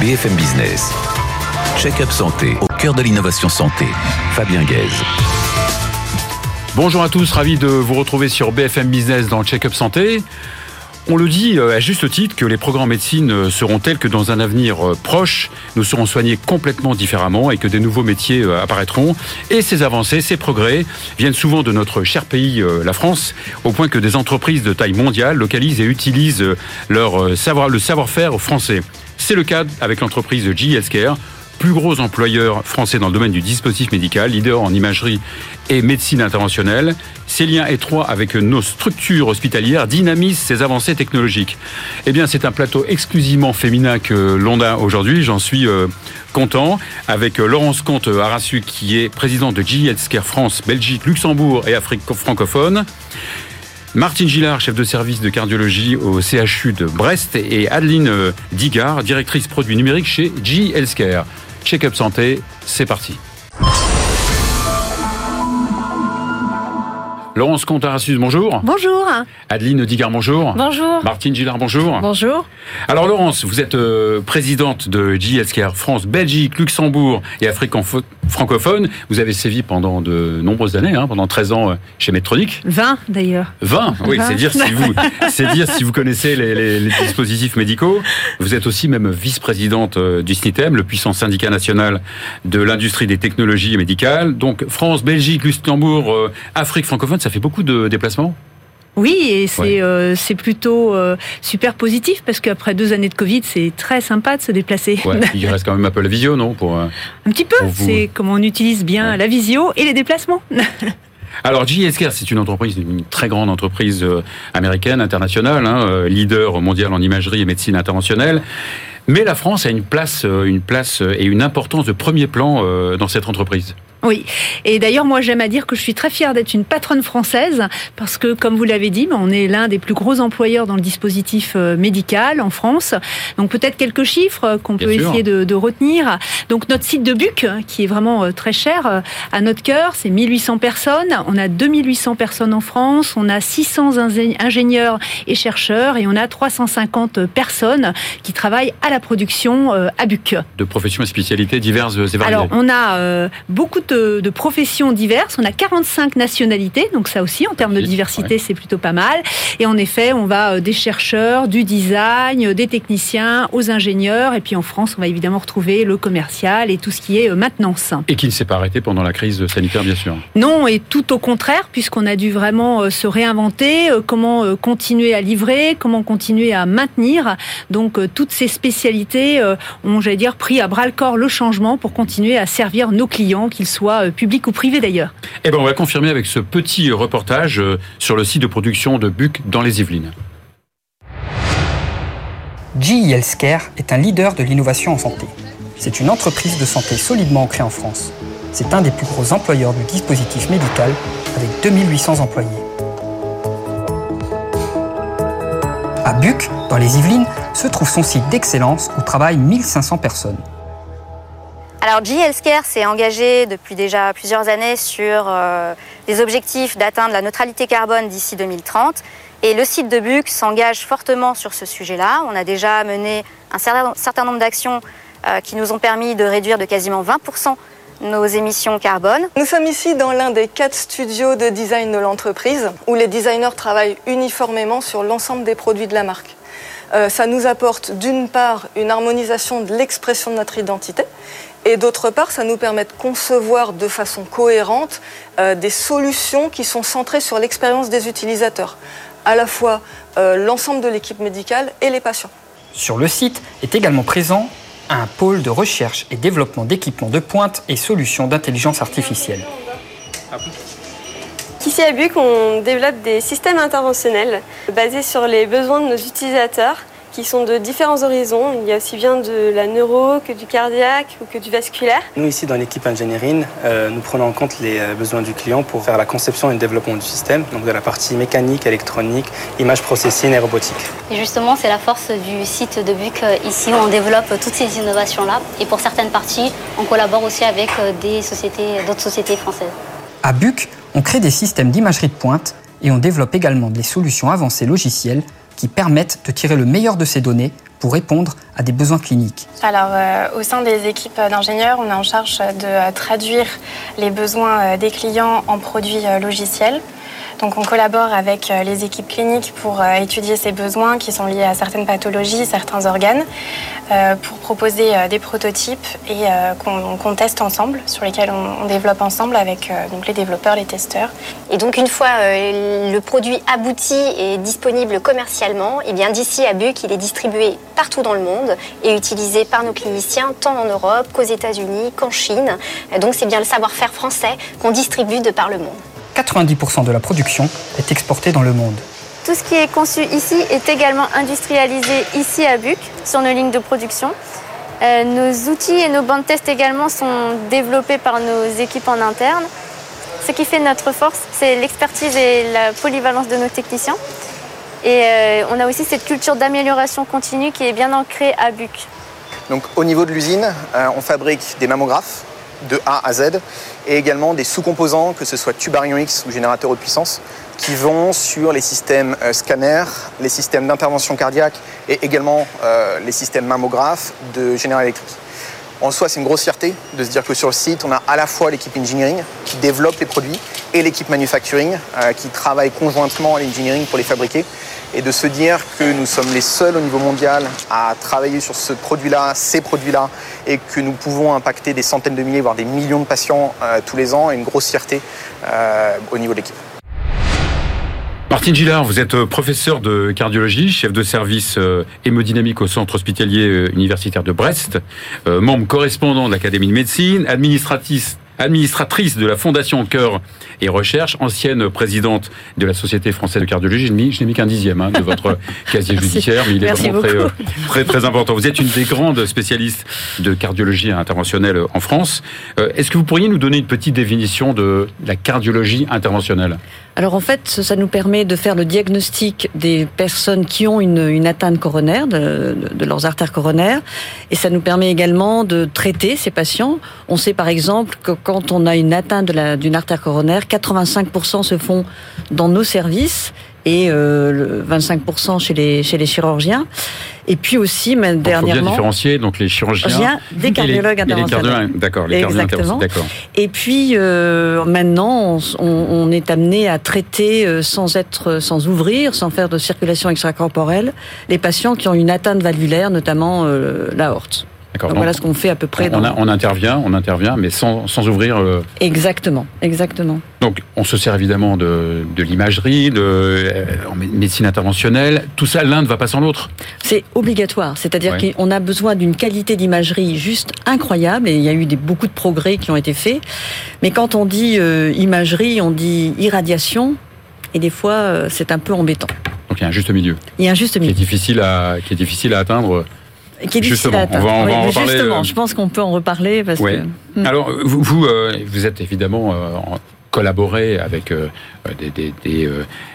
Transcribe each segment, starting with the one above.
BFM Business. Check-up santé au cœur de l'innovation santé. Fabien Guèze. Bonjour à tous, ravi de vous retrouver sur BFM Business dans Check-up santé. On le dit euh, à juste titre que les programmes médecine euh, seront tels que dans un avenir euh, proche, nous serons soignés complètement différemment et que des nouveaux métiers apparaîtront. Et ces avancées, ces progrès viennent souvent de notre cher pays, la France, au point que des entreprises de taille mondiale localisent et utilisent leur savoir, le savoir-faire français. C'est le cas avec l'entreprise GE Healthcare, plus gros employeur français dans le domaine du dispositif médical, leader en imagerie et médecine interventionnelle. Ces liens étroits avec nos structures hospitalières dynamisent ces avancées technologiques. Eh bien, c'est un plateau exclusivement féminin que l'on a aujourd'hui. J'en suis euh, content. Avec euh, Laurence Comte-Arassu, qui est présidente de GE Healthcare France, Belgique, Luxembourg et Afrique francophone. Martine Gillard, chef de service de cardiologie au CHU de Brest, et Adeline euh, Digard, directrice produits numériques chez G Healthcare. Check-up santé, c'est parti. Laurence Contarassus, bonjour. Bonjour. Adeline Digard, bonjour. Bonjour. Martine Gillard, bonjour. Bonjour. Alors Laurence, vous êtes euh, présidente de JSKR France, Belgique, Luxembourg et Afrique francophone. Vous avez sévi pendant de nombreuses années, hein, pendant 13 ans euh, chez Medtronic. 20 d'ailleurs. 20, oui, c'est dire si vous, c'est dire si vous connaissez les, dispositifs médicaux. Vous êtes aussi même vice-présidente euh, du SNITEM, le puissant syndicat national de l'industrie des technologies médicales. Donc France, Belgique, Luxembourg, Afrique francophone, ça fait beaucoup de déplacements? Oui, et c'est euh, c'est plutôt euh, super positif parce qu'après deux années de Covid, c'est très sympa de se déplacer. il reste quand même un peu la visio, non pour, euh, Un petit peu. C'est comment on utilise bien la visio et les déplacements. Alors JSK, c'est une entreprise, une très grande entreprise américaine, internationale, hein, leader mondial en imagerie et médecine interventionnelle. Mais la France a une place, une place et une importance de premier plan dans cette entreprise. Oui, et d'ailleurs moi j'aime à dire que je suis très fière d'être une patronne française parce que comme vous l'avez dit, on est l'un des plus gros employeurs dans le dispositif euh, médical en France. Donc peut-être quelques chiffres euh, qu'on peut essayer de, retenir. Donc notre site de Buc, qui est vraiment euh, très cher à notre cœur, c'est 1800 personnes. On a 2800 personnes en France, on a 600 ingénieurs et chercheurs et on a 350 personnes qui travaillent à la production à Buc. De professions et spécialités diverses et variées. Alors on a beaucoup de de, professions diverses. On a 45 nationalités, donc ça aussi, en termes de diversité, c'est plutôt pas mal. Et en effet, on va euh, des chercheurs, du design, euh, des techniciens, aux ingénieurs. Et puis en France, on va évidemment retrouver le commercial et tout ce qui est euh, maintenance. Et qui ne s'est pas arrêté pendant la crise sanitaire, bien sûr. Non, et tout au contraire, puisqu'on a dû vraiment se réinventer, comment continuer à livrer, comment continuer à maintenir. Donc toutes ces spécialités ont, j'allais dire, pris à bras le corps le changement pour continuer à servir nos clients, qu'ils soient soit euh, public ou privé d'ailleurs. Eh ben, on va confirmer avec ce petit reportage euh, sur le site de production de Buc dans les Yvelines. GE Healthcare est un leader de l'innovation en santé. C'est une entreprise de santé solidement ancrée en France. C'est un des plus gros employeurs du dispositif médical avec 2800 employés. À Buc, dans les Yvelines, se trouve son site d'excellence où travaillent 1500 personnes. Alors G Healthcare s'est engagé depuis déjà plusieurs années sur euh, des objectifs d'atteindre la neutralité carbone d'ici 2030. Et le site de Buc s'engage fortement sur ce sujet-là. On a déjà mené un certain nombre d'actions euh, qui nous ont permis de réduire de quasiment 20% nos émissions carbone. Nous sommes ici dans l'un des quatre studios de design de l'entreprise où les designers travaillent uniformément sur l'ensemble des produits de la marque. Euh, ça nous apporte d'une part une harmonisation de l'expression de notre identité et d'autre part, ça nous permet de concevoir de façon cohérente euh, des solutions qui sont centrées sur l'expérience des utilisateurs, à la fois euh, l'ensemble de l'équipe médicale et les patients. Sur le site est également présent un pôle de recherche et développement d'équipements de pointe et solutions d'intelligence artificielle. Ici à Buc, on développe des systèmes interventionnels basés sur les besoins de nos utilisateurs qui sont de différents horizons. Il y a aussi bien de la neuro que du cardiaque ou que du vasculaire. Nous, ici, dans l'équipe ingénierie, euh, nous prenons en compte les euh, besoins du client pour faire la conception et le développement du système, donc de la partie mécanique, électronique, image processing et robotique. Et justement, c'est la force du site de BUC euh, ici où on développe toutes ces innovations-là. Et pour certaines parties, on collabore aussi avec des sociétés, d'autres sociétés françaises. À BUC, on crée des systèmes d'imagerie de pointe et on développe également des solutions avancées logicielles qui permettent de tirer le meilleur de ces données pour répondre à des besoins cliniques. Alors, euh, au sein des équipes d'ingénieurs, on est en charge de traduire les besoins des clients en produits logiciels. Donc on collabore avec euh, les équipes cliniques pour euh, étudier ces besoins qui sont liés à certaines pathologies, certains organes, euh, pour proposer des prototypes et qu'on teste ensemble, sur lesquels on, développe ensemble avec les développeurs, les testeurs. Et donc une fois le produit abouti et disponible commercialement, et eh bien d'ici à Buc, il est distribué partout dans le monde et utilisé par nos cliniciens tant en Europe qu'aux États-Unis qu'en Chine. Donc c'est bien le savoir-faire français qu'on distribue de par le monde. 90% de la production est exportée dans le monde. Tout ce qui est conçu ici est également industrialisé ici à Buc, sur nos lignes de production. Euh, nos outils et nos bandes de test également sont développés par nos équipes en interne. Ce qui fait notre force, c'est l'expertise et la polyvalence de nos techniciens. Et euh, on a aussi cette culture d'amélioration continue qui est bien ancrée à Buc. Donc au niveau de l'usine, euh, on fabrique des mammographes, de A à Z, et également des sous-composants, que ce soit Tubarion X ou générateur haute puissance, qui vont sur les systèmes euh, scanners, les systèmes d'intervention cardiaque et également euh, les systèmes mammographes de General Electric. En soi, c'est une grosse fierté de se dire que sur le site, on a à la fois l'équipe engineering qui développe les produits et l'équipe manufacturing euh, qui travaille conjointement à l'engineering pour les fabriquer et de se dire que nous sommes les seuls au niveau mondial à travailler sur ce produit-là, ces produits-là, et que nous pouvons impacter des centaines de milliers, voire des millions de patients euh, tous les ans, est une grosse fierté euh, au niveau de l'équipe. Martine Gillard, vous êtes euh, professeur de cardiologie, chef de service hémodynamique au centre hospitalier universitaire de Brest, membre correspondant de l'Académie de médecine, administratrice administratrice de la Fondation Cœur et Recherche, ancienne présidente de la Société française de cardiologie. Je n'ai mis qu'un dixième hein, de votre casier judiciaire, mais il est vraiment très, euh, très, très, important. Vous êtes une des grandes spécialistes de cardiologie interventionnelle en France. Euh, est-ce que vous pourriez nous donner une petite définition de la cardiologie interventionnelle alors en fait, ça nous permet de faire le diagnostic des personnes qui ont une, atteinte coronaire, de, de, leurs artères coronaires, et ça nous permet également de traiter ces patients. On sait par exemple que quand on a une atteinte d'une artère coronaire, 85% se font dans nos services et euh, 25% chez les, chez les chirurgiens. Et puis aussi, mais dernièrement... Il faut bien différencier donc les chirurgiens des cardiologues interventionnels. D'accord, les cardiologues d'accord. Et puis euh, maintenant, on, on, est amené à traiter euh, sans être, sans ouvrir, sans faire de circulation extracorporelle, les patients qui ont une atteinte valvulaire, notamment euh, l'aorte. Donc, voilà ce qu'on fait à peu près. On, on, intervient, on intervient, mais sans, sans ouvrir. Euh, exactement, exactement. Donc on se sert évidemment de, de l'imagerie, de euh, médecine interventionnelle. Tout ça, l'un ne va pas sans l'autre. C'est obligatoire, c'est-à-dire qu'on a besoin d'une qualité d'imagerie juste incroyable, et il y a eu des, beaucoup de progrès qui ont été faits. Mais quand on dit euh, imagerie, on dit irradiation, et des fois c'est un peu embêtant. Donc il y a un juste milieu. Il y a un juste milieu. Qui est difficile à, qui est difficile à atteindre qui est atteindre. On va, on va parler, justement, euh, je pense qu'on peut en reparler parce que. Hmm. Alors, vous, vous, euh, vous, êtes évidemment euh, collaboré avec des, des, des,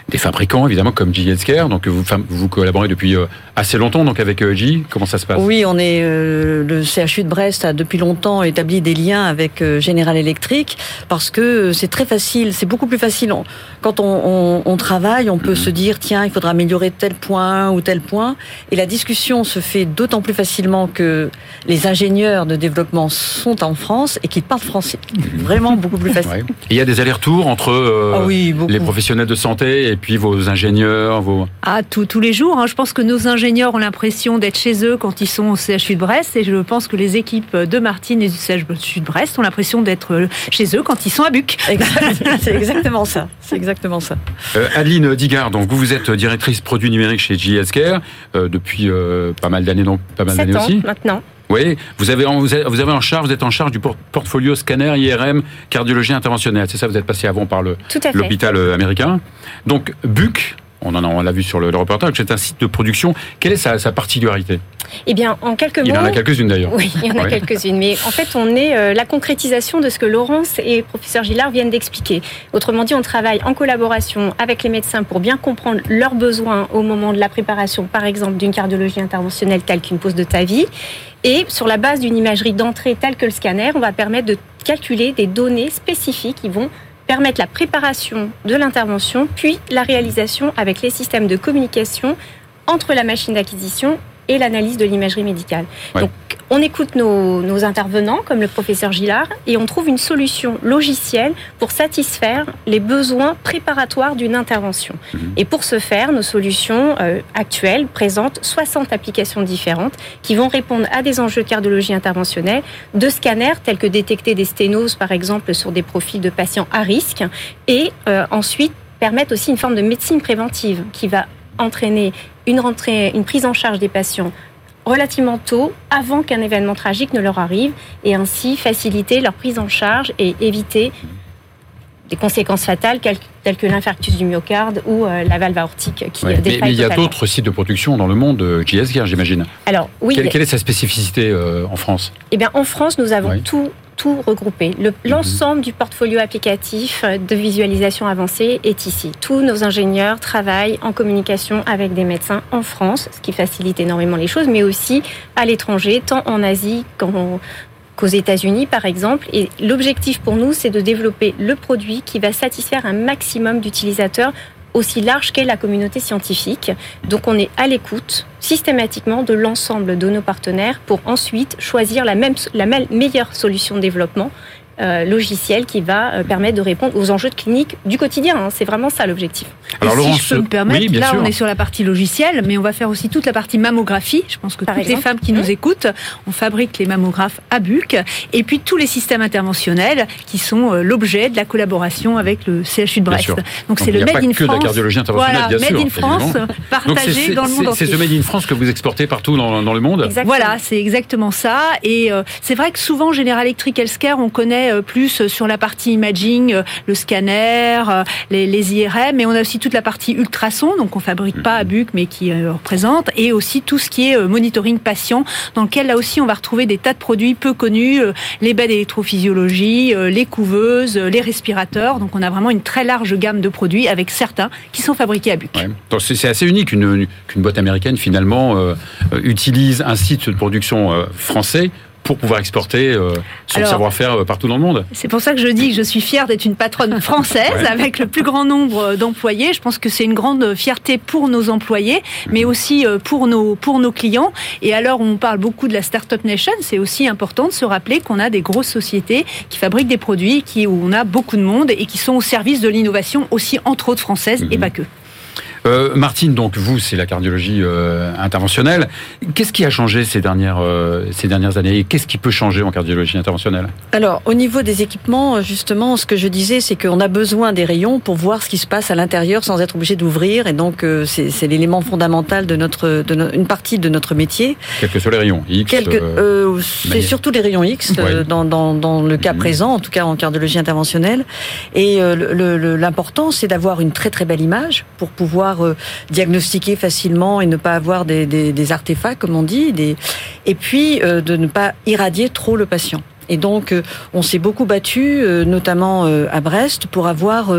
des fabricants, évidemment, comme J. Donc, vous, vous collaborez depuis euh, assez longtemps donc avec euh, J. Comment ça se passe? Oui, on est euh, le CHU de Brest a depuis longtemps établi des liens avec General Electric parce que c'est très facile, c'est beaucoup plus facile. Quand on, on, on travaille, on peut mhm. se dire tiens, il faudra améliorer tel point ou tel point, et la discussion se fait d'autant plus facilement que les ingénieurs de développement sont en France et qu'ils parlent français. Mhm. Vraiment beaucoup plus facile. Il y a des allers-retours entre ah les professionnels de santé et puis vos ingénieurs vos... Ah, tous les jours. Hein. Je pense que nos ingénieurs ont l'impression d'être chez eux quand ils sont au CHU de Brest et je pense que les équipes de Martine et du CHU de Brest ont l'impression d'être chez eux quand ils sont à Buc. C'est exactement ça. C'est exactement ça. Euh, Adeline Digard, donc vous, vous êtes directrice produits numériques chez JS Care euh, depuis euh, pas mal d'années, donc pas mal d'années aussi. maintenant. Oui, vous avez, vous avez en charge, vous êtes en charge du portfolio scanner, IRM, cardiologie interventionnelle. C'est ça, vous êtes passé avant par l'hôpital euh, américain. Donc, BUC, on en a, on l'a vu sur le, reportage, c'est un site de production. Quelle est sa, sa particularité? Eh bien, en quelques mots. Il y en a quelques-unes d'ailleurs. Oui, il y en a quelques-unes. Mais en fait, on est euh, la concrétisation de ce que Laurence et professeur Gillard viennent d'expliquer. Autrement dit, on travaille en collaboration avec les médecins pour bien comprendre leurs besoins au moment de la préparation, par exemple, d'une cardiologie interventionnelle telle qu'une pause de ta vie. Et sur la base d'une imagerie d'entrée telle que le scanner, on va permettre de calculer des données spécifiques qui vont permettre la préparation de l'intervention, puis la réalisation avec les systèmes de communication entre la machine d'acquisition et l'analyse de l'imagerie médicale. Ouais. Donc, on écoute nos, nos intervenants, comme le professeur Gillard, et on trouve une solution logicielle pour satisfaire les besoins préparatoires d'une intervention. Et pour ce faire, nos solutions euh, actuelles présentent 60 applications différentes qui vont répondre à des enjeux de cardiologie interventionnelle, de scanners tels que détecter des sténoses, par exemple, sur des profils de patients à risque, et euh, ensuite permettre aussi une forme de médecine préventive qui va entraîner une, rentrée, une prise en charge des patients relativement tôt, avant qu'un événement tragique ne leur arrive, et ainsi faciliter leur prise en charge et éviter des conséquences fatales telles que l'infarctus du myocarde ou euh, la valve aortique qui Ouais. euh, Mais, mais il y a d'autres sites de production dans le monde, euh, JS Gear, j'imagine. Alors oui, Quelle, quelle est sa spécificité euh, en France? Eh bien, en France, nous avons Oui. Tout, regroupé. Le- L'ensemble du portfolio applicatif euh, de visualisation avancée est ici. Tous nos ingénieurs travaillent en communication avec des médecins en France, ce qui facilite énormément les choses, mais aussi à l'étranger, tant en Asie qu'en- qu'aux États-Unis, par exemple. Et l'objectif pour nous, c'est de développer le produit qui va satisfaire un maximum d'utilisateurs aussi large qu'est la communauté scientifique. Donc on est à l'écoute systématiquement de l'ensemble de nos partenaires pour ensuite choisir la, meilleure solution de développement euh, logiciel qui va euh, permettre de répondre aux enjeux de clinique du quotidien. hein. C'est vraiment ça l'objectif. Et si je peux me permettre, oui, là sûr. on est sur la partie logicielle, mais on va faire aussi toute la partie mammographie. Je pense que Par toutes les femmes qui Mmh. nous écoutent, on fabrique les mammographes à Buc, et puis tous les systèmes interventionnels qui sont euh, l'objet de la collaboration avec le CHU de Brest. Donc c'est le Made pas in France. la cardiologie interventionnelle, voilà, bien sûr. Made in France, partagé c'est- dans le monde c'est- entier. C'est ce Made in France que vous exportez partout dans, dans le monde Voilà, c'est exactement ça. Et euh, c'est vrai que souvent, General Electric Healthcare, on connaît euh, plus euh, sur la partie imaging, euh, le scanner, les, les IRM, mais on a aussi toute la partie ultrason, donc on fabrique pas à Buc, mais qui représente, et aussi tout ce qui est monitoring patient, dans lequel là aussi on va retrouver des tas de produits peu connus, les baies d'électrophysiologie, les couveuses, les respirateurs. Donc on a vraiment une très large gamme de produits avec certains qui sont fabriqués à Buc. Ouais. C'est assez unique une- qu'une boîte américaine finalement euh, utilise un site de production euh, français pour pouvoir exporter euh, son savoir-faire euh, partout dans le monde. C'est pour ça que je dis que je suis fière d'être une patronne française Ouais. avec le plus grand nombre d'employés. Je pense que c'est une grande fierté pour nos employés, mais aussi euh, pour nos, pour nos clients. Et alors, on parle beaucoup de la Startup Nation. C'est aussi important de se rappeler qu'on a des grosses sociétés qui fabriquent des produits qui, où on a beaucoup de monde et qui sont au service de l'innovation aussi, entre autres françaises et pas que. Euh, Martine, donc vous, c'est la cardiologie euh, interventionnelle. Qu'est-ce qui a changé ces dernières, euh, ces dernières années et qu'est-ce qui peut changer en cardiologie interventionnelle? Alors, au niveau des équipements, justement, ce que je disais, c'est qu'on a besoin des rayons pour voir ce qui se passe à l'intérieur sans être obligé d'ouvrir. Et donc, c'est l'élément fondamental de notre, de no- une partie de notre métier. Quels que soient les rayons X c'est surtout les rayons X Ouais. dans, dans, dans le cas Mhm. présent, en tout cas en cardiologie interventionnelle. Et l'important, c'est d'avoir une très très belle image pour pouvoir euh, diagnostiquer facilement et ne pas avoir des, artefacts, comme on dit, et puis euh, de ne pas irradier trop le patient. Et donc, euh, on s'est beaucoup battu, euh, notamment euh, à Brest, pour avoir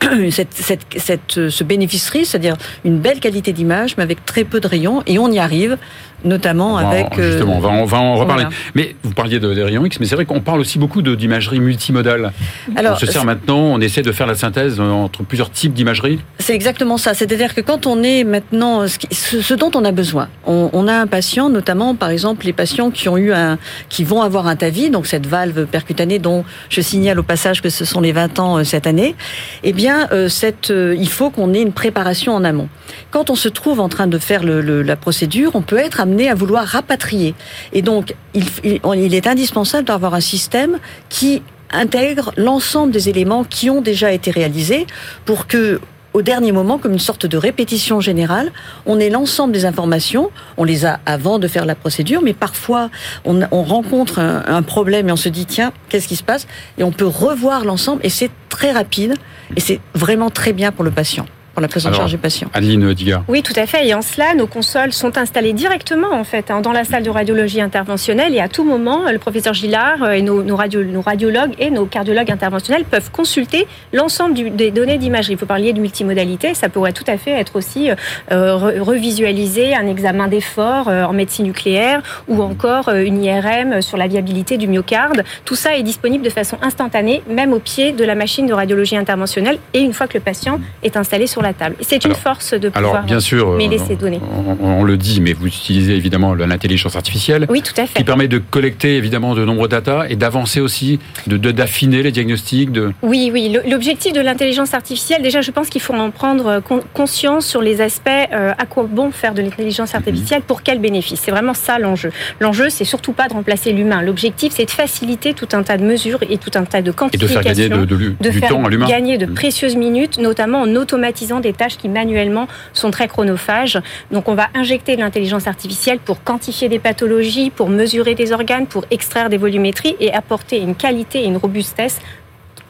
cette, cette, cette, ce bénéficerie, c'est-à-dire une belle qualité d'image, mais avec très peu de rayons. Et on y arrive, notamment en- avec. euh, Justement, on va, on va en reparler. voilà. Mais vous parliez de, des rayons X, mais c'est vrai qu'on parle aussi beaucoup d'imagerie multimodale. Alors, on se sert maintenant, on essaie de faire la synthèse entre plusieurs types d'imagerie. C'est exactement ça. C'est-à-dire que quand on est maintenant, ce, qui- ce- ce dont on a besoin, on, on a un patient, notamment par exemple les patients qui ont eu un, qui vont avoir un TAVI, donc cette valve percutanée dont je signale au passage que ce sont les 20 ans euh, cette année. Eh bien, euh, euh, il faut qu'on ait une préparation en amont. Quand on se trouve en train de faire le- la procédure, on peut être amené à vouloir rapatrier. Et donc, il est indispensable d'avoir un système qui intègre l'ensemble des éléments qui ont déjà été réalisés pour que au dernier moment, comme une sorte de répétition générale, on ait l'ensemble des informations, on les a avant de faire la procédure, mais parfois on, on rencontre un, un problème et on se dit tiens, qu'est-ce qui se passe? Et on peut revoir l'ensemble et c'est très rapide et c'est vraiment très bien pour le patient, pour la prise en charge du patient. Adeline Digard. Oui, tout à fait. Et en cela, nos consoles sont installées directement en fait hein, dans la salle de radiologie interventionnelle et à tout moment, le professeur Gillard euh, et nos, nos radio- nos radiologues et nos cardiologues interventionnels peuvent consulter l'ensemble des données d'imagerie. Vous parliez de multimodalité, ça pourrait tout à fait être aussi euh, re- revisualiser un examen d'effort euh, en médecine nucléaire ou encore euh, une IRM sur la viabilité du myocarde. Tout ça est disponible de façon instantanée, même au pied de la machine de radiologie interventionnelle et une fois que le patient est installé sur la table. C'est une Alors- force de Alors, pouvoir bien sûr, euh, mêler ces données. on, on le dit, mais vous utilisez évidemment l'intelligence artificielle. Oui, tout à fait. Qui permet de collecter évidemment de nombreux data et d'avancer aussi, de de- d'affiner les diagnostics. De... Oui, oui. L'objectif de l'intelligence artificielle, déjà, je pense qu'il faut en prendre con- conscience sur les aspects euh, à quoi bon faire de l'intelligence artificielle, pour quel bénéfice. C'est vraiment ça l'enjeu. L'enjeu, c'est surtout pas de remplacer l'humain. L'objectif, c'est de faciliter tout un tas de mesures et tout un tas de Et de quantifications. faire gagner de- de du faire temps à l'humain. gagner de précieuses minutes, notamment en automatisant des tâches qui manuellement sont très chronophages. Donc, on va injecter de l'intelligence artificielle pour quantifier des pathologies, pour mesurer des organes, pour extraire des volumétries et apporter une qualité et une robustesse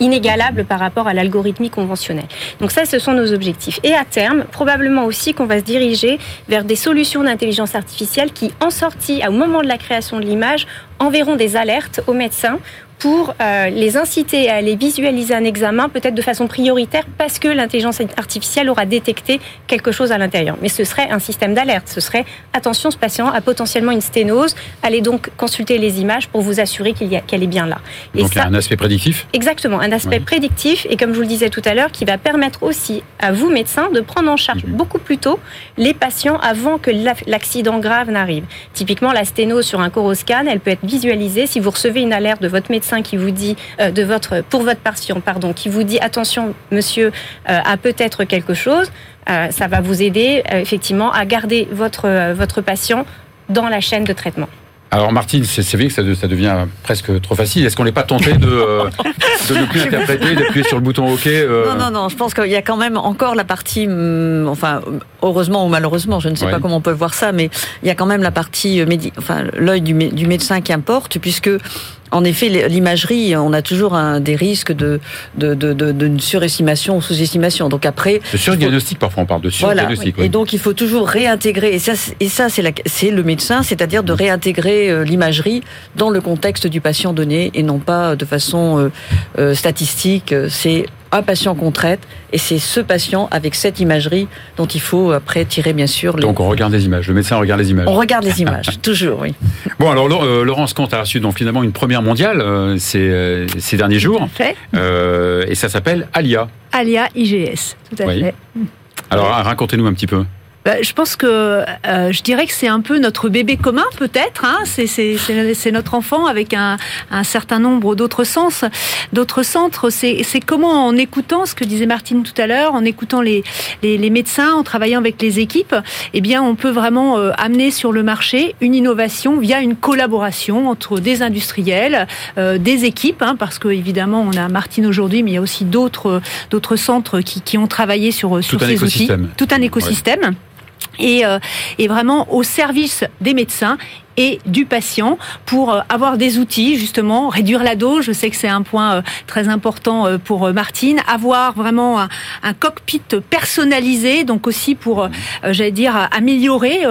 inégalable par rapport à l'algorithmie conventionnelle. Donc ça, ce sont nos objectifs. Et à terme, probablement aussi qu'on va se diriger vers des solutions d'intelligence artificielle qui, en sortie, au moment de la création de l'image, enverront des alertes aux médecins pour euh, les inciter à aller visualiser un examen peut-être de façon prioritaire parce que l'intelligence artificielle aura détecté quelque chose à l'intérieur. Mais ce serait un système d'alerte. Ce serait attention, ce patient a potentiellement une sténose. Allez donc consulter les images pour vous assurer qu'elle est bien là. Et Donc il y a ça- un aspect prédictif. Exactement, un aspect Ouais. prédictif et comme je vous le disais tout à l'heure, qui va permettre aussi à vous, médecins, de prendre en charge beaucoup plus tôt les patients avant que la- l'accident grave n'arrive. Typiquement, la sténose sur un coroscan, elle peut être visualisée si vous recevez une alerte de votre médecin qui vous dit, euh, de votre, pour votre patient, pardon, qui vous dit attention, monsieur euh, a peut-être quelque chose. euh, ça va vous aider euh, effectivement à garder votre, euh, votre patient dans la chaîne de traitement. Alors Martine, c'est vrai que ça, de- ça devient presque trop facile. Est-ce qu'on n'est pas tenté de, euh, de ne plus interpréter, d'appuyer sur le bouton OK euh, Non, non, non, je pense qu'il y a quand même encore la partie, hum, enfin, heureusement ou malheureusement, je ne sais pas comment on peut voir ça, mais il y a quand même la partie, euh, médi- enfin, l'œil du, mé- du médecin qui importe, puisque, en effet, l'imagerie, on a toujours un, des risques de, de, de, de- d'une surestimation ou sous-estimation. Donc après. De surdiagnostic, parfois on parle de Voilà. surdiagnostic. Et oui. donc il faut toujours réintégrer. Et ça, c'est- et ça c'est, c'est le médecin, c'est-à-dire de réintégrer euh, l'imagerie dans le contexte du patient donné et non pas de façon euh, euh, statistique. Euh, C'est un patient qu'on traite et c'est ce patient avec cette imagerie dont il faut après tirer bien sûr. Les... Donc on regarde les images. Le médecin regarde les images. On regarde les images, toujours, oui. Bon, alors euh, Laurence Comte a reçu donc finalement une première mondiale euh, ces, euh, ces derniers jours. Fait. Euh, et ça s'appelle Alia. Alia IGS, tout à Oui. fait. Alors racontez-nous un petit peu. Bah, je pense que euh, je dirais que c'est un peu notre bébé commun, peut-être. Hein c'est, c'est, c'est, c'est notre enfant avec un, un certain nombre d'autres sens, d'autres centres. C'est, c'est comment, en écoutant ce que disait Martine tout à l'heure, en écoutant les, les, les médecins, en travaillant avec les équipes, eh bien, on peut vraiment euh, amener sur le marché une innovation via une collaboration entre des industriels, euh, des équipes, hein, parce que évidemment, on a Martine aujourd'hui, mais il y a aussi d'autres, d'autres centres qui, qui ont travaillé sur, sur ces écosystème. outils. Tout un écosystème et, euh, et vraiment au service des médecins et du patient pour euh, avoir des outils justement réduire la dose. Je sais que c'est un point euh, très important euh, pour Martine. Avoir vraiment un, cockpit personnalisé donc aussi pour j'allais dire améliorer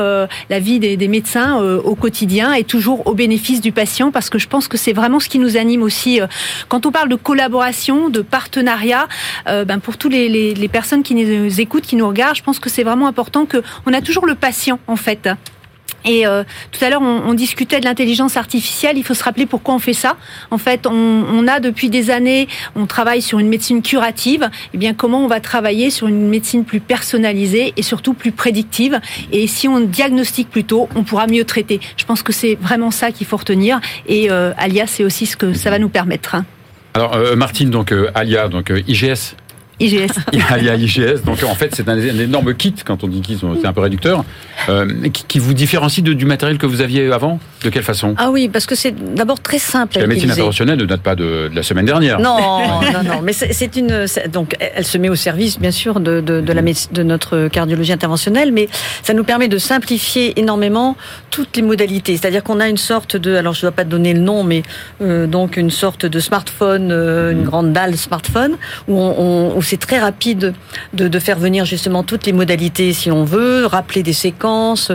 la vie des, médecins au quotidien et toujours au bénéfice du patient parce que je pense que c'est vraiment ce qui nous anime aussi quand on parle de collaboration de partenariat ben pour tous les, les, personnes qui nous écoutent qui nous regardent je pense que c'est vraiment important que on a toujours le patient en fait et euh, tout à l'heure, on, discutait de l'intelligence artificielle. Il faut se rappeler pourquoi on fait ça. En fait, on, a depuis des années, on travaille sur une médecine curative. Et bien, comment on va travailler sur une médecine plus personnalisée et surtout plus prédictive? Et si on diagnostique plus tôt, on pourra mieux traiter. Je pense que c'est vraiment ça qu'il faut retenir. Et euh, Alia, c'est aussi ce que ça va nous permettre. hein. Alors euh, Martine, donc euh, Alia, donc euh, IGS. IGS. Alia IGS. Donc en fait, c'est un, énorme kit. Quand on dit kit, c'est un peu réducteur, euh, qui, vous différencie du matériel que vous aviez avant? De quelle façon Ah oui, parce que c'est d'abord très simple. La médecine interventionnelle ne date pas de, de la semaine dernière. Non, non, non. Mais c'est une. Donc, elle se met au service, bien sûr, de, de, de la médecine, de notre cardiologie interventionnelle, mais ça nous permet de simplifier énormément toutes les modalités. C'est-à-dire qu'on a une sorte de. Alors, je ne dois pas te donner le nom, mais euh, donc une sorte de smartphone, euh, une grande dalle smartphone, où, on, on- où c'est très rapide de, de faire venir justement toutes les modalités, si on veut, rappeler des séquences.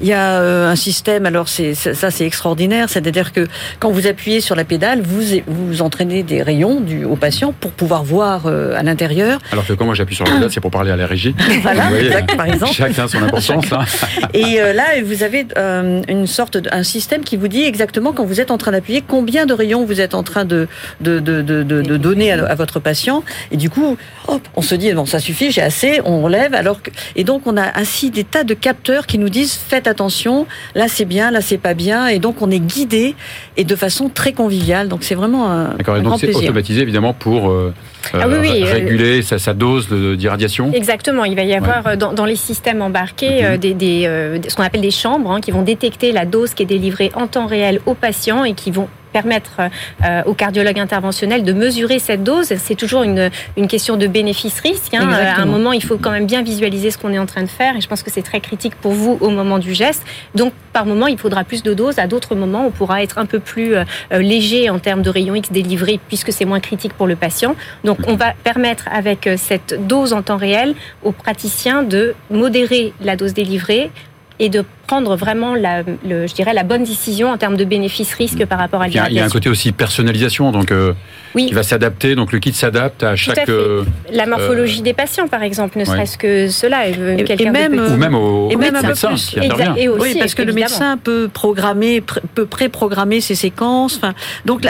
Il y a euh, un système. Alors, c'est- ça, c'est extraordinaire. C'est-à-dire que quand vous appuyez sur la pédale, vous vous entraînez des rayons du, au patient pour pouvoir voir euh, à l'intérieur. Alors que quand moi j'appuie sur la pédale, c'est pour parler à la régie. Voilà, voyez, exact, par exemple. Chacun son importance. hein. Et euh, là, vous avez euh, une sorte de, un système qui vous dit exactement quand vous êtes en train d'appuyer combien de rayons vous êtes en train de de, de, de, de- de donner à, à votre patient. Et du coup, hop, on se dit bon ça suffit, j'ai assez, on relève. Alors que, et donc on a ainsi des tas de capteurs qui nous disent faites attention, là c'est bien, là c'est pas bien, et donc on est guidé et de façon très conviviale. Donc c'est vraiment un, D'accord. Et un donc grand c'est plaisir. automatisé évidemment pour euh, Ah oui, euh, oui, euh, réguler sa, sa dose de- d'irradiation. Exactement, il va y avoir dans, dans les systèmes embarqués euh, des, des, euh, ce qu'on appelle des chambres hein, qui vont détecter la dose qui est délivrée en temps réel aux patients et qui vont permettre euh, au cardiologue interventionnel de mesurer cette dose. C'est toujours une, une question de bénéfice-risque. hein. Exactement. À un moment, il faut quand même bien visualiser ce qu'on est en train de faire et je pense que c'est très critique pour vous au moment du geste. Donc, par moment, il faudra plus de doses. À d'autres moments, on pourra être un peu plus euh, euh, léger en termes de rayons X délivrés puisque c'est moins critique pour le patient. Donc, on va permettre avec euh, cette dose en temps réel aux praticiens de modérer la dose délivrée et de prendre vraiment la, le, je dirais, la bonne décision en termes de bénéfice-risque par rapport à a, il y a un l'irradiation. côté aussi personnalisation, donc euh, Oui. qui va s'adapter. Donc le kit s'adapte à Tout à chaque. fait. euh, La morphologie des patients, par exemple, ne ouais. serait-ce que cela. euh, Et- de même, petit. euh, ou même au, et au même un peu médecin plus. qui intervient. Et aussi, oui, parce que le médecin peut programmer, pr- peut pré-programmer ses séquences. Enfin, donc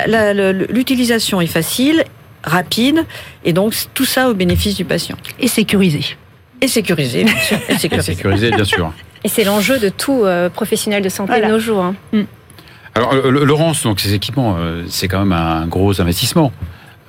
l'utilisation est facile, rapide, et donc tout ça au bénéfice du patient. Et sécurisé. Et sécurisé, bien sûr. Et sécurisé, bien sûr. Et c'est l'enjeu de tout euh, professionnel de santé Voilà. de nos jours. hein. Alors, euh, le- Laurence, donc ces équipements, euh, c'est quand même un gros investissement.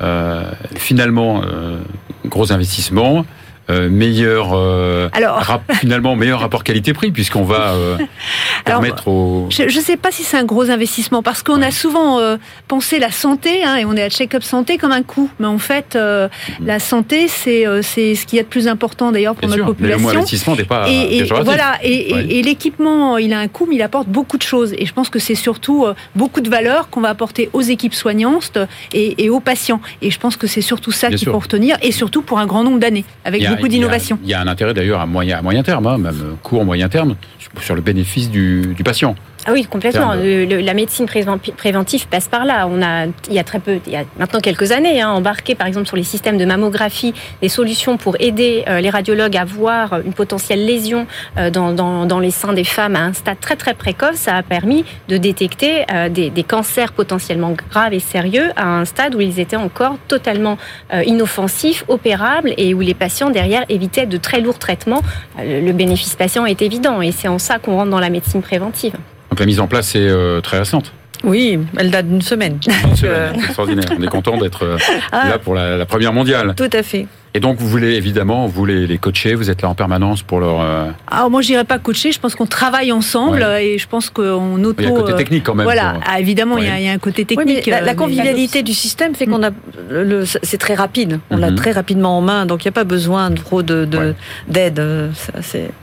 Euh, finalement, euh, gros investissement. Euh, meilleur euh, Alors- rap- finalement meilleur rapport qualité-prix puisqu'on va euh, Alors, permettre aux Je ne sais pas si c'est un gros investissement parce qu'on a souvent euh, pensé la santé hein, et on est à check-up santé comme un coût. Mais en fait, euh, la santé, c'est c'est ce qu'il y a de plus important d'ailleurs pour bien notre sûr mais le mot population. investissement n'est pas et, et voilà, et, et- Ouais. et l'équipement, il a un coût, mais il apporte beaucoup de choses. Et je pense que c'est surtout beaucoup de valeur qu'on va apporter aux équipes soignantes et, aux patients. Et je pense que c'est surtout ça qu'il faut retenir, et surtout pour un grand nombre d'années, avec beaucoup il y a- d'innovation. Il y a un intérêt d'ailleurs à moyen, à moyen terme, hein, même court moyen terme, sur le bénéfice du, du patient. Ah oui, complètement. Le- le- la médecine préven- préventive passe par là. On a, il y a très peu, il y a maintenant quelques années, hein, embarqué par exemple sur les systèmes de mammographie des solutions pour aider euh, les radiologues à voir une potentielle lésion euh, dans, dans, dans les seins des femmes à un stade très très précoce. Ça a permis de détecter euh, des, des cancers potentiellement graves et sérieux à un stade où ils étaient encore totalement inoffensifs, opérables et où les patients derrière évitaient de très lourds traitements. Euh, le bénéfice patient est évident et c'est en ça qu'on rentre dans la médecine préventive. Donc la mise en place est euh, très récente. Oui, elle date d'une semaine. C'est Euh, extraordinaire. On est content d'être euh, Ah. là pour la, la première mondiale. Tout à fait. Et donc vous voulez évidemment, vous les, les coacher, vous êtes là en permanence pour leur. euh, Alors moi, je dirais pas coacher. Je pense qu'on travaille ensemble Ouais. et je pense qu'on auto. Il y a un côté euh, technique quand même. Voilà, pour- Ah, évidemment, il y a- Ouais. il y, a un côté Oui, mais technique. la, euh, convivialité du système fait qu'on a le- le- c'est très rapide. On l'a Mhm. très rapidement en main, donc il n'y a pas besoin de trop de de- Ouais. d'aide. euh,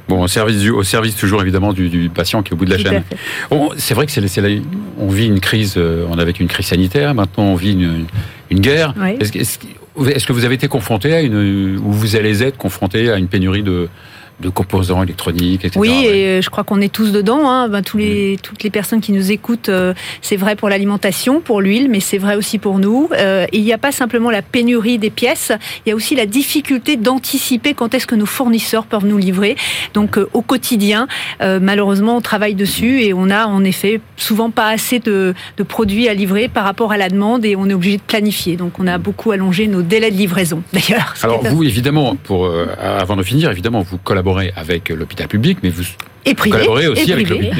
Bon, au service, du, au service toujours évidemment du, du patient qui est au bout de la Tout chaîne. Bon, c'est vrai que c'est, on vit une crise, euh, on avait une crise sanitaire, maintenant on vit une, une guerre. Est-ce, que- est-ce que- vous avez été confronté à une, ou vous allez être confronté à une pénurie de, de composants électroniques, etc. Oui, et euh, je crois qu'on est tous dedans. Hein. Ben, tous les, toutes les personnes qui nous écoutent, euh, c'est vrai pour l'alimentation, pour l'huile, mais c'est vrai aussi pour nous. Euh, et il n'y a pas simplement la pénurie des pièces, il y a aussi la difficulté d'anticiper quand est-ce que nos fournisseurs peuvent nous livrer. Donc euh, au quotidien, euh, malheureusement, on travaille dessus et on a en effet souvent pas assez de, de produits à livrer par rapport à la demande et on est obligé de planifier. Donc on a beaucoup allongé nos délais de livraison, d'ailleurs. Alors vous, évidemment, pour euh, avant de finir, évidemment, vous collaborez avec l'hôpital public, mais vous et privé, collaborez aussi et avec privé,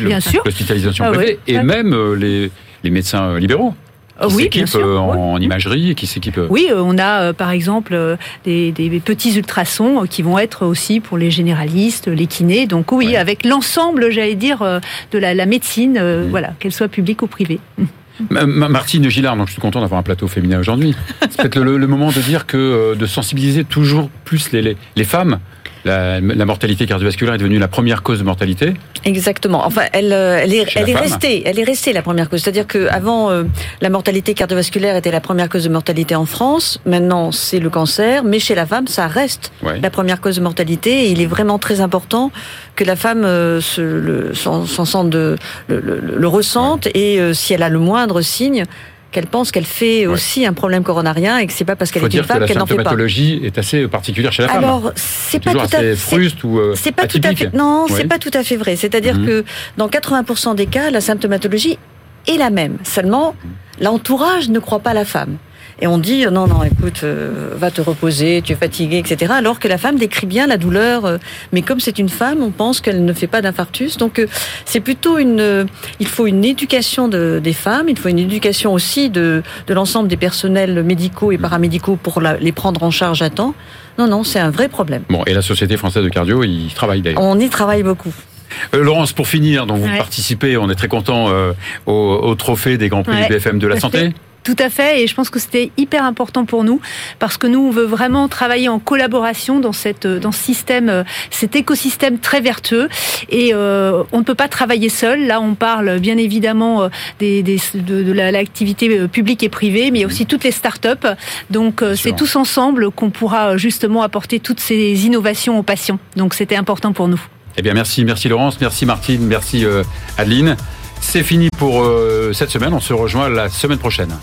l'hospitalisation Ah privée oui. et même euh, les, les médecins euh, libéraux Euh, qui oui, bien s'équipent sûr. euh, oui. en, imagerie et qui s'équipent. euh, Oui, euh, on a euh, par exemple euh, des, des petits ultrasons euh, qui vont être aussi pour les généralistes, les kinés. Donc oui, Ouais. avec l'ensemble, j'allais dire, euh, de la, la médecine, euh, Mm. voilà, qu'elle soit publique ou privée. Ma- Ma- Martine Gillard, donc je suis content d'avoir un plateau féminin aujourd'hui. C'est peut-être le, le moment de dire que euh, de sensibiliser toujours plus les, les, les femmes. La, la mortalité cardiovasculaire est devenue la première cause de mortalité. Exactement. Enfin, elle, euh, elle est, elle restée, elle est restée la première cause. C'est-à-dire que avant, euh, la mortalité cardiovasculaire était la première cause de mortalité en France. Maintenant, c'est le cancer, mais chez la femme, ça reste Ouais. la première cause de mortalité. Et il est vraiment très important que la femme euh, se, le, s'en, s'en sente de, le, le- le ressente et euh, si elle a le moindre signe, qu'elle pense qu'elle fait aussi un problème coronarien et que c'est pas parce qu'elle est une femme la qu'elle n'en fait pas. symptomatologie est assez particulière chez la femme. Alors, c'est pas tout à fruste ou euh, C'est pas tout à fait. Non, Oui. c'est pas tout à fait vrai. C'est-à-dire Mhm. que dans 80% des cas, la symptomatologie est la même. Seulement, l'entourage ne croit pas la femme. Et on dit non, non, écoute, euh, va te reposer, tu es fatigué, etc. Alors que la femme décrit bien la douleur, euh, mais comme c'est une femme, on pense qu'elle ne fait pas d'infarctus. Donc euh, c'est plutôt une, il faut une éducation de, des femmes, il faut une éducation aussi de, de l'ensemble des personnels médicaux et paramédicaux pour la, les prendre en charge à temps. Non, non, c'est un vrai problème. Bon, et la Société française de cardio, il travaille d'ailleurs. On y travaille beaucoup. Euh, Laurence, pour finir, donc vous Ouais. participez, on est très content euh, au, au trophée des Grands Prix Ouais. du BFM de la santé. Tout à fait, et je pense que c'était hyper important pour nous parce que nous, on veut vraiment travailler en collaboration dans cette dans ce système, euh, cet écosystème très vertueux. Et euh, on ne peut pas travailler seul. Là, on parle bien évidemment euh, des, des- de, de la- l'activité euh, publique et privée, mais aussi toutes les start-up. Donc, euh, c'est tous ensemble qu'on pourra euh, justement apporter toutes ces innovations aux patients. Donc, c'était important pour nous. Eh bien, merci, merci Laurence, merci Martine, merci euh, Adeline. C'est fini pour euh, cette semaine. On se rejoint la semaine prochaine.